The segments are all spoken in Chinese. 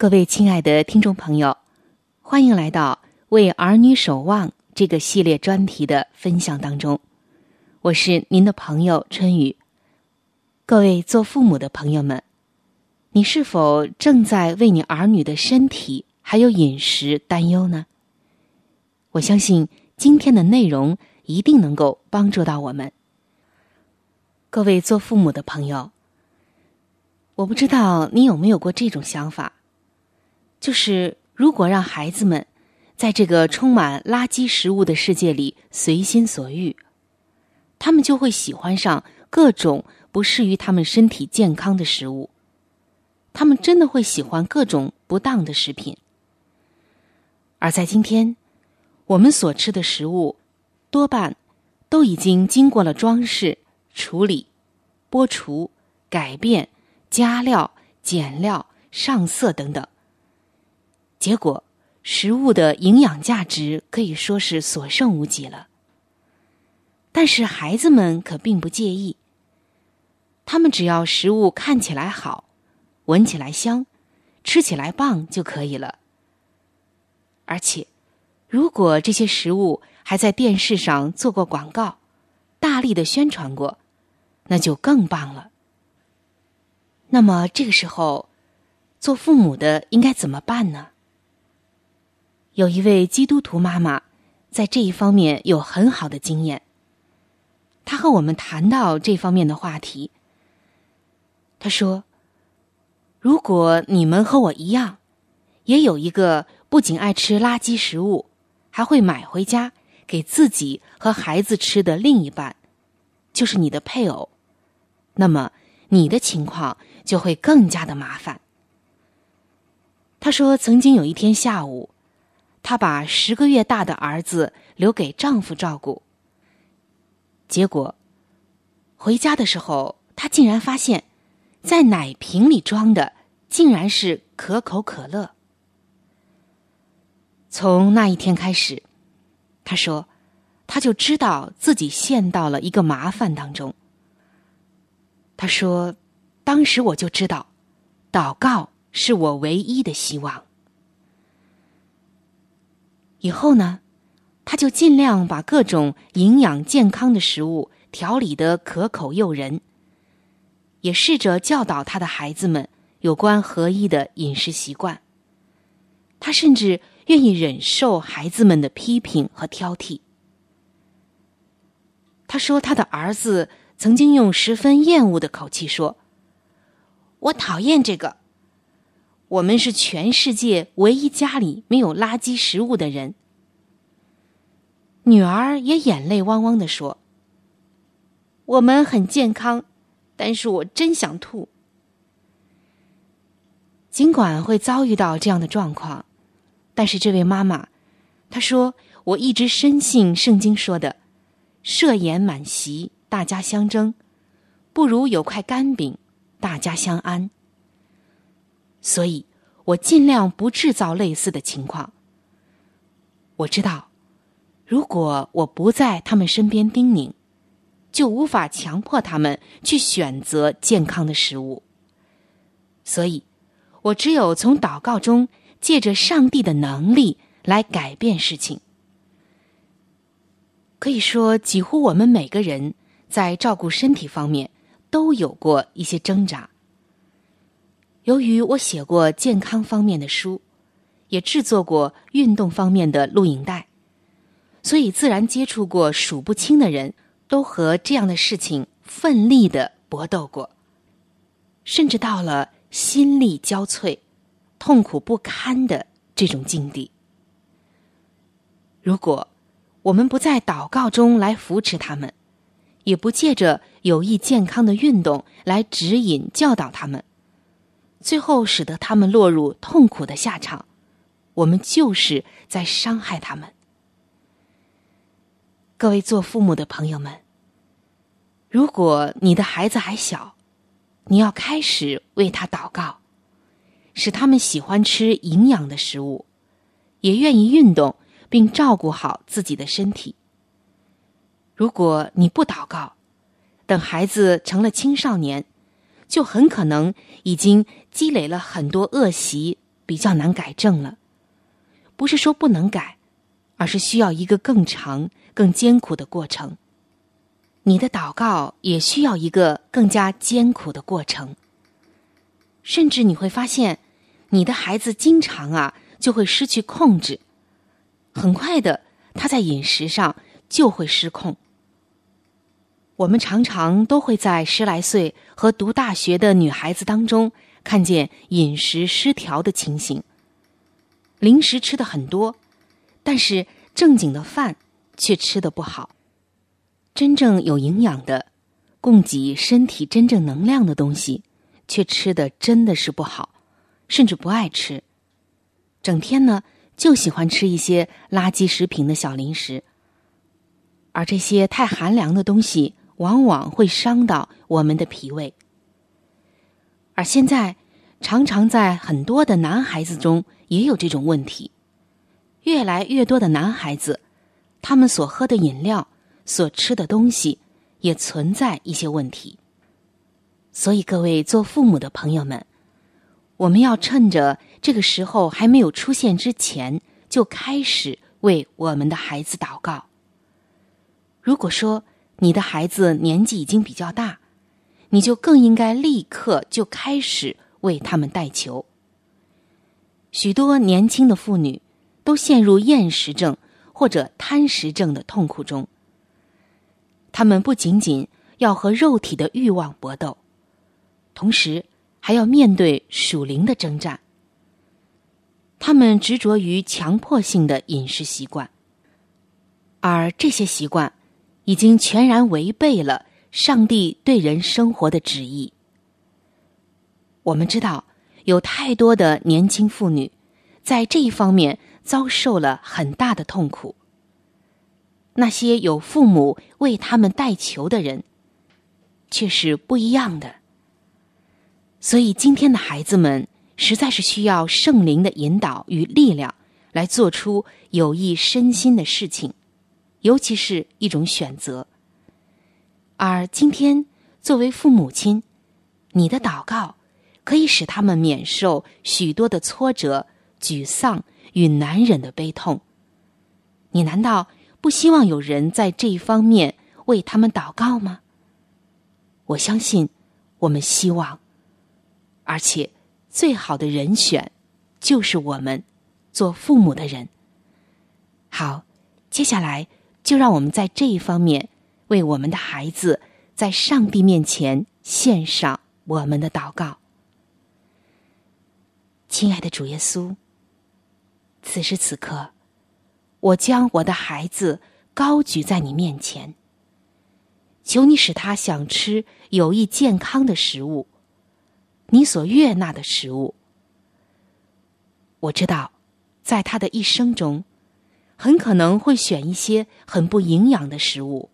各位亲爱的听众朋友，欢迎来到《为儿女守望》这个系列专题的分享当中。我是您的朋友春雨。各位做父母的朋友们，你是否正在为你儿女的身体还有饮食担忧呢？我相信今天的内容一定能够帮助到我们。各位做父母的朋友，我不知道你有没有过这种想法。就是如果让孩子们在这个充满垃圾食物的世界里随心所欲，他们就会喜欢上各种不适于他们身体健康的食物。他们真的会喜欢各种不当的食品。而在今天，我们所吃的食物多半都已经经过了装饰、处理、剥除、改变、加料、减料、上色等等。结果，食物的营养价值可以说是所剩无几了。但是孩子们可并不介意，他们只要食物看起来好，闻起来香，吃起来棒就可以了。而且，如果这些食物还在电视上做过广告，大力的宣传过，那就更棒了。那么这个时候，做父母的应该怎么办呢？有一位基督徒妈妈，在这一方面有很好的经验。她和我们谈到这方面的话题。她说：“如果你们和我一样，也有一个不仅爱吃垃圾食物，还会买回家给自己和孩子吃的另一半，就是你的配偶，那么你的情况就会更加的麻烦。他说，曾经有一天下午，她把十个月大的儿子留给丈夫照顾，结果回家的时候，他竟然发现，在奶瓶里装的竟然是可口可乐。从那一天开始，他说，他就知道自己陷到了一个麻烦当中。他说，当时我就知道，祷告是我唯一的希望。以后呢，他就尽量把各种营养健康的食物调理得可口诱人，也试着教导他的孩子们有关合一的饮食习惯。他甚至。愿意忍受孩子们的批评和挑剔。他说：“他的儿子曾经用十分厌恶的口气说：‘我讨厌这个。’我们是全世界唯一家里没有垃圾食物的人。”女儿也眼泪汪汪的说：“我们很健康，但是我真想吐。”尽管会遭遇到这样的状况。但是这位妈妈，她说：“我一直深信圣经说的‘设宴满席，大家相争，不如有块干饼，大家相安’。所以我尽量不制造类似的情况。我知道，如果我不在他们身边叮咛，就无法强迫他们去选择健康的食物。所以，我只有从祷告中。”借着上帝的能力来改变事情，可以说，几乎我们每个人在照顾身体方面都有过一些挣扎。由于我写过健康方面的书，也制作过运动方面的录影带，所以自然接触过数不清的人都和这样的事情奋力的搏斗过，甚至到了心力交瘁。痛苦不堪的这种境地，如果我们不在祷告中来扶持他们，也不借着有益健康的运动来指引教导他们，最后使得他们落入痛苦的下场，我们就是在伤害他们。各位做父母的朋友们，如果你的孩子还小，你要开始为他祷告。使他们喜欢吃营养的食物，也愿意运动，并照顾好自己的身体。如果你不祷告，等孩子成了青少年，就很可能已经积累了很多恶习，比较难改正了。不是说不能改，而是需要一个更长、更艰苦的过程。你的祷告也需要一个更加艰苦的过程，甚至你会发现。你的孩子经常啊就会失去控制，很快的他在饮食上就会失控。我们常常都会在十来岁和读大学的女孩子当中看见饮食失调的情形。零食吃的很多，但是正经的饭却吃的不好。真正有营养的、供给身体真正能量的东西，却吃的真的是不好。甚至不爱吃，整天呢就喜欢吃一些垃圾食品的小零食，而这些太寒凉的东西往往会伤到我们的脾胃。而现在，常常在很多的男孩子中也有这种问题，越来越多的男孩子，他们所喝的饮料、所吃的东西也存在一些问题。所以，各位做父母的朋友们。我们要趁着这个时候还没有出现之前，就开始为我们的孩子祷告。如果说你的孩子年纪已经比较大，你就更应该立刻就开始为他们代求。许多年轻的妇女都陷入厌食症或者贪食症的痛苦中，他们不仅仅要和肉体的欲望搏斗，同时。还要面对属灵的征战。他们执着于强迫性的饮食习惯，而这些习惯已经全然违背了上帝对人生活的旨意。我们知道，有太多的年轻妇女在这一方面遭受了很大的痛苦。那些有父母为他们代求的人，却是不一样的。所以，今天的孩子们实在是需要圣灵的引导与力量，来做出有益身心的事情，尤其是一种选择。而今天，作为父母亲，你的祷告可以使他们免受许多的挫折、沮丧与难忍的悲痛。你难道？不希望有人在这一方面为他们祷告吗？我相信，我们希望，而且最好的人选就是我们做父母的人。好，接下来就让我们在这一方面为我们的孩子在上帝面前献上我们的祷告。亲爱的主耶稣，此时此刻。我将我的孩子高举在你面前，求你使他想吃有益健康的食物，你所悦纳的食物。我知道，在他的一生中，很可能会选一些很不营养的食物，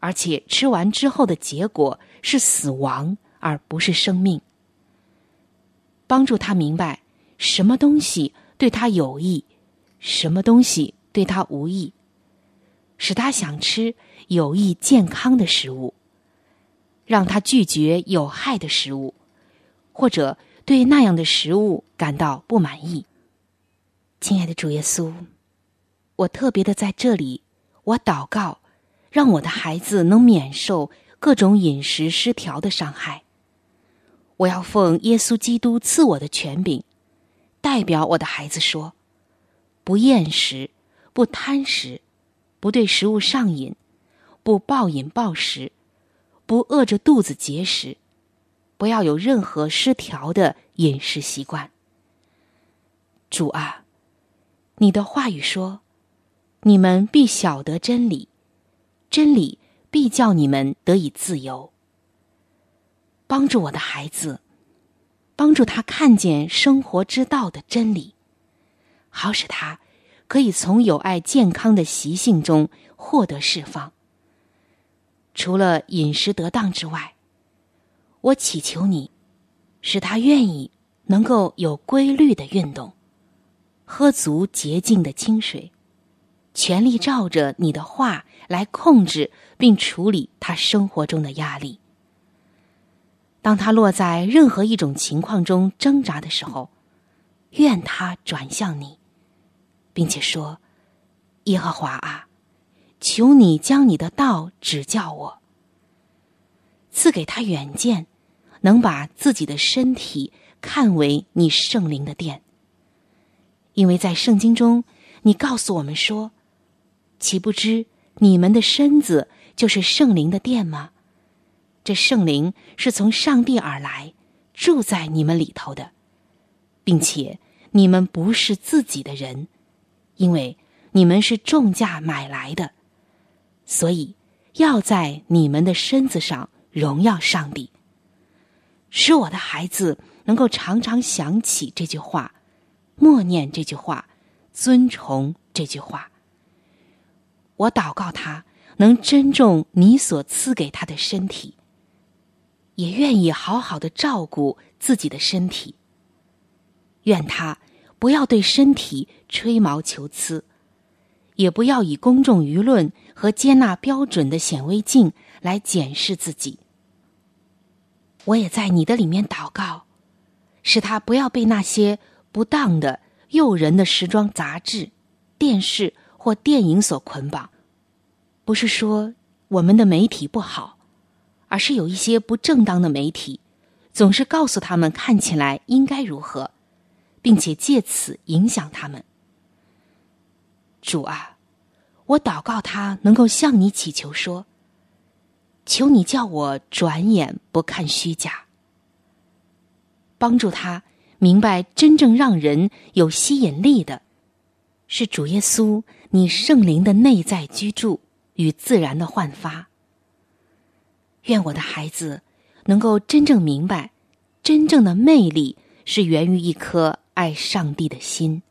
而且吃完之后的结果是死亡，而不是生命。帮助他明白什么东西对他有益。什么东西对他无益，使他想吃有益健康的食物，让他拒绝有害的食物，或者对那样的食物感到不满意。亲爱的主耶稣，我特别的在这里，我祷告，让我的孩子能免受各种饮食失调的伤害。我要奉耶稣基督赐我的权柄，代表我的孩子说。不厌食，不贪食，不对食物上瘾，不暴饮暴食，不饿着肚子节食，不要有任何失调的饮食习惯。主啊，你的话语说：“你们必晓得真理，真理必叫你们得以自由。”帮助我的孩子，帮助他看见生活之道的真理。好使他可以从有爱健康的习性中获得释放。除了饮食得当之外，我祈求你，使他愿意能够有规律的运动，喝足洁净的清水，全力照着你的话来控制并处理他生活中的压力。当他落在任何一种情况中挣扎的时候，愿他转向你。并且说：“耶和华啊，求你将你的道指教我，赐给他远见，能把自己的身体看为你圣灵的殿。因为在圣经中，你告诉我们说，岂不知你们的身子就是圣灵的殿吗？这圣灵是从上帝而来，住在你们里头的，并且你们不是自己的人。”因为你们是重价买来的，所以要在你们的身子上荣耀上帝。使我的孩子能够常常想起这句话，默念这句话，尊崇这句话。我祷告他能珍重你所赐给他的身体，也愿意好好的照顾自己的身体。愿他。不要对身体吹毛求疵，也不要以公众舆论和接纳标准的显微镜来检视自己。我也在你的里面祷告，使他不要被那些不当的、诱人的时装杂志、电视或电影所捆绑。不是说我们的媒体不好，而是有一些不正当的媒体，总是告诉他们看起来应该如何。并且借此影响他们。主啊，我祷告他能够向你祈求说：“求你叫我转眼不看虚假，帮助他明白真正让人有吸引力的，是主耶稣你圣灵的内在居住与自然的焕发。愿我的孩子能够真正明白，真正的魅力是源于一颗爱上帝的心。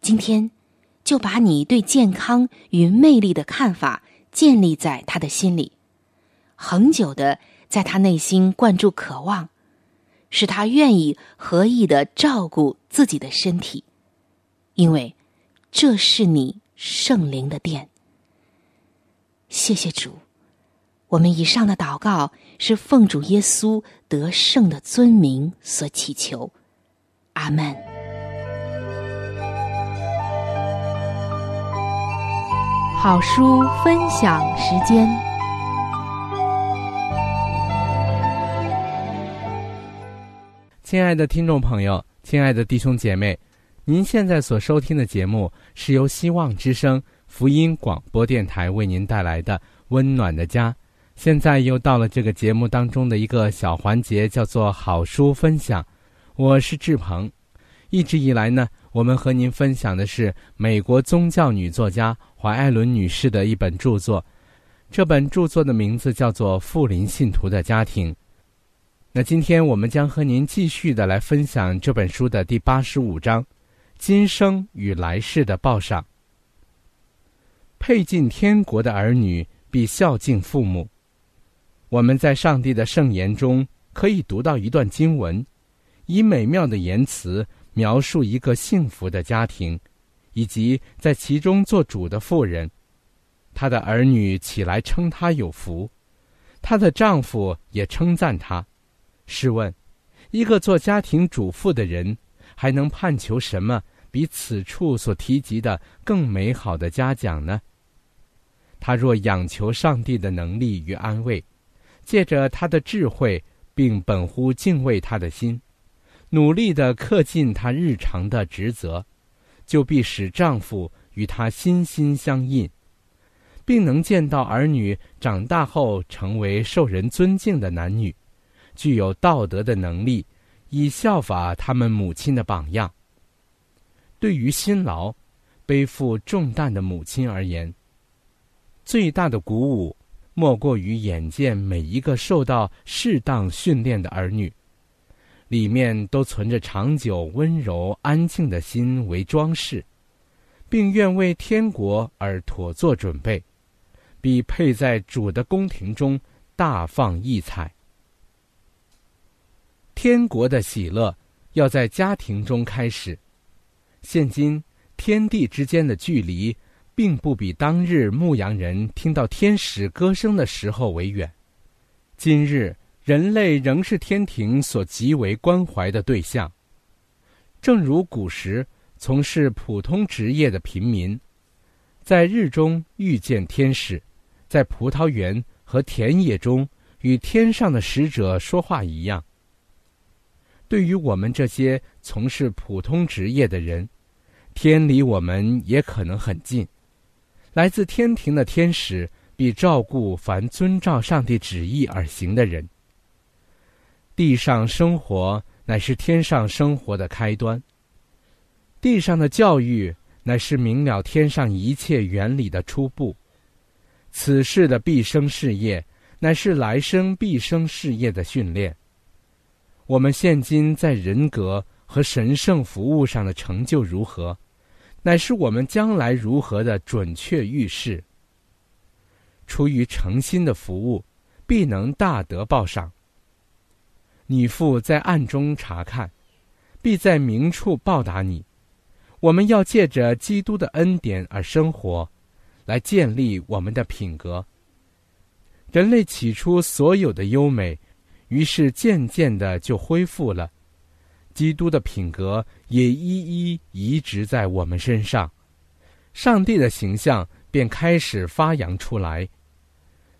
今天，就把你对健康与魅力的看法建立在他的心里，恒久的在他内心灌注渴望，使他愿意合意的照顾自己的身体，因为这是你圣灵的殿。谢谢主。我们以上的祷告是奉主耶稣得胜的尊名所祈求，阿门。好书分享时间，亲爱的听众朋友，亲爱的弟兄姐妹，您现在所收听的节目是由希望之声福音广播电台为您带来的《温暖的家》。现在又到了这个节目当中的一个小环节，叫做好书分享。我是志鹏。一直以来呢，我们和您分享的是美国宗教女作家怀艾伦女士的一本著作。这本著作的名字叫做《富林信徒的家庭》。那今天我们将和您继续的来分享这本书的第八十五章：今生与来世的报赏。配进天国的儿女必孝敬父母。我们在上帝的圣言中可以读到一段经文，以美妙的言辞描述一个幸福的家庭，以及在其中做主的妇人。她的儿女起来称她有福，她的丈夫也称赞她。试问，一个做家庭主妇的人，还能盼求什么比此处所提及的更美好的嘉奖呢？他若仰求上帝的能力与安慰。借着他的智慧，并本乎敬畏他的心，努力的恪尽他日常的职责，就必使丈夫与他心心相印，并能见到儿女长大后成为受人尊敬的男女，具有道德的能力，以效法他们母亲的榜样。对于辛劳、背负重担的母亲而言，最大的鼓舞。莫过于眼见每一个受到适当训练的儿女，里面都存着长久温柔安静的心为装饰，并愿为天国而妥作准备，比配在主的宫廷中大放异彩。天国的喜乐要在家庭中开始。现今天地之间的距离。并不比当日牧羊人听到天使歌声的时候为远。今日人类仍是天庭所极为关怀的对象。正如古时从事普通职业的平民，在日中遇见天使，在葡萄园和田野中与天上的使者说话一样。对于我们这些从事普通职业的人，天离我们也可能很近。来自天庭的天使必照顾凡遵照上帝旨意而行的人。地上生活乃是天上生活的开端。地上的教育乃是明了天上一切原理的初步。此世的毕生事业乃是来生毕生事业的训练。我们现今在人格和神圣服务上的成就如何？乃是我们将来如何的准确预示。出于诚心的服务，必能大得报赏。你父在暗中查看，必在明处报答你。我们要借着基督的恩典而生活，来建立我们的品格。人类起初所有的优美，于是渐渐的就恢复了。基督的品格也一一移植在我们身上，上帝的形象便开始发扬出来。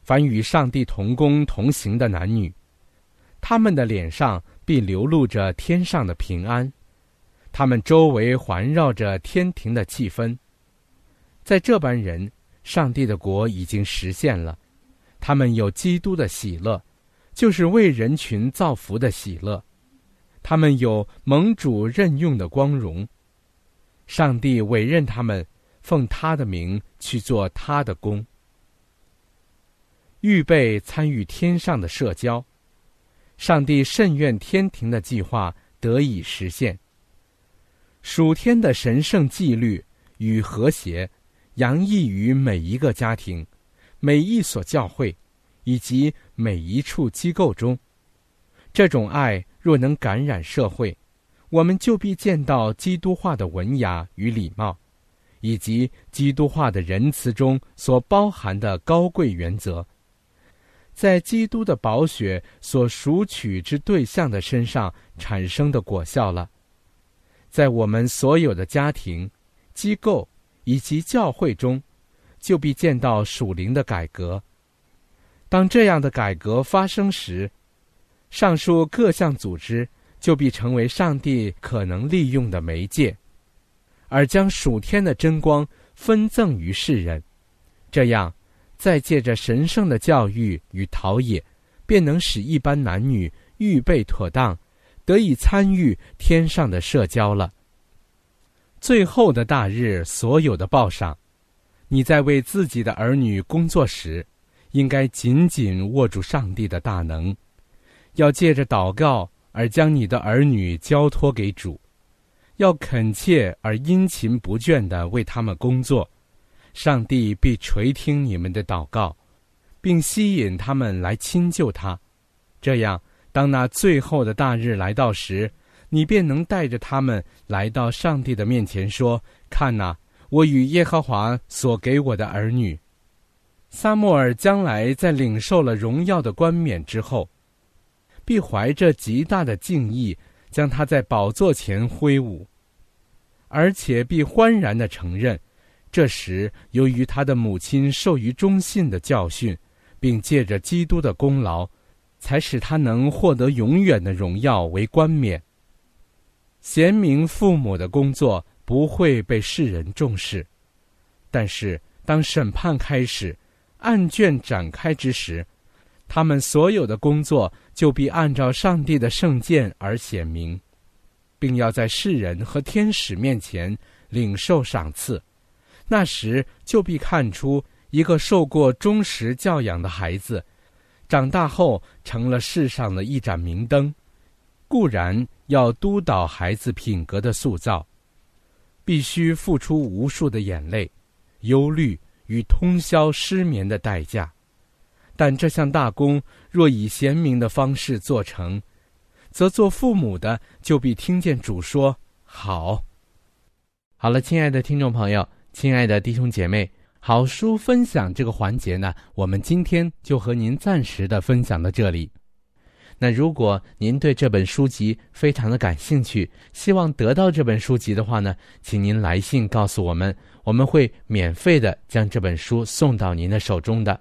凡与上帝同工同行的男女，他们的脸上必流露着天上的平安，他们周围环绕着天庭的气氛。在这般人，上帝的国已经实现了，他们有基督的喜乐，就是为人群造福的喜乐。他们有盟主任用的光荣，上帝委任他们奉他的名去做他的工。预备参与天上的社交。上帝甚愿天庭的计划得以实现。属天的神圣纪律与和谐，洋溢于每一个家庭、每一所教会以及每一处机构中。这种爱若能感染社会，我们就必见到基督化的文雅与礼貌，以及基督化的仁慈中所包含的高贵原则。在基督的宝血所赎取之对象的身上产生的果效了，在我们所有的家庭、机构以及教会中，就必见到属灵的改革。当这样的改革发生时，上述各项组织就必成为上帝可能利用的媒介，而将属天的真光分赠于世人，这样。再借着神圣的教育与陶冶，便能使一般男女预备妥当，得以参与天上的社交了。最后的大日，所有的报赏，你在为自己的儿女工作时，应该紧紧握住上帝的大能，要借着祷告而将你的儿女交托给主，要恳切而殷勤不倦地为他们工作。上帝必垂听你们的祷告，并吸引他们来亲救他。这样，当那最后的大日来到时，你便能带着他们来到上帝的面前，说：“看哪，我与耶和华所给我的儿女。”撒母耳将来在领受了荣耀的冠冕之后，必怀着极大的敬意，将他在宝座前挥舞，而且必欢然的承认。这时，由于他的母亲受于忠信的教训，并借着基督的功劳，才使他能获得永远的荣耀为冠冕。贤明父母的工作不会被世人重视，但是当审判开始，案卷展开之时，他们所有的工作就必按照上帝的圣剑而显明，并要在世人和天使面前领受赏赐。那时就必看出一个受过忠实教养的孩子，长大后成了世上的一盏明灯。固然要督导孩子品格的塑造，必须付出无数的眼泪、忧虑与通宵失眠的代价。但这项大功若以贤明的方式做成，则做父母的就必听见主说：“好。”好了，亲爱的听众朋友。亲爱的弟兄姐妹，好书分享这个环节呢，我们今天就和您暂时的分享到这里。那如果您对这本书籍非常的感兴趣，希望得到这本书籍的话呢，请您来信告诉我们，我们会免费的将这本书送到您的手中的。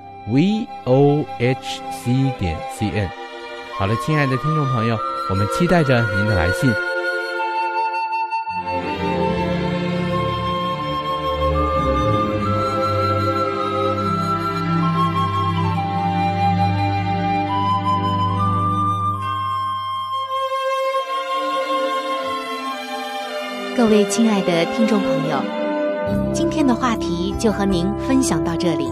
v o h c 点 c n。好了，亲爱的听众朋友，我们期待着您的来信。各位亲爱的听众朋友，今天的话题就和您分享到这里。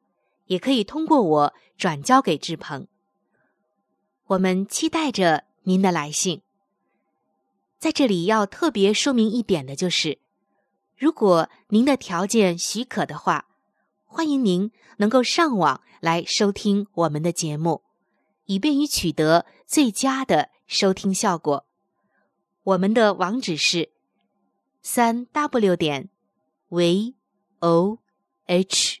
也可以通过我转交给志鹏。我们期待着您的来信。在这里要特别说明一点的就是，如果您的条件许可的话，欢迎您能够上网来收听我们的节目，以便于取得最佳的。收听效果，我们的网址是三 w 点 v o h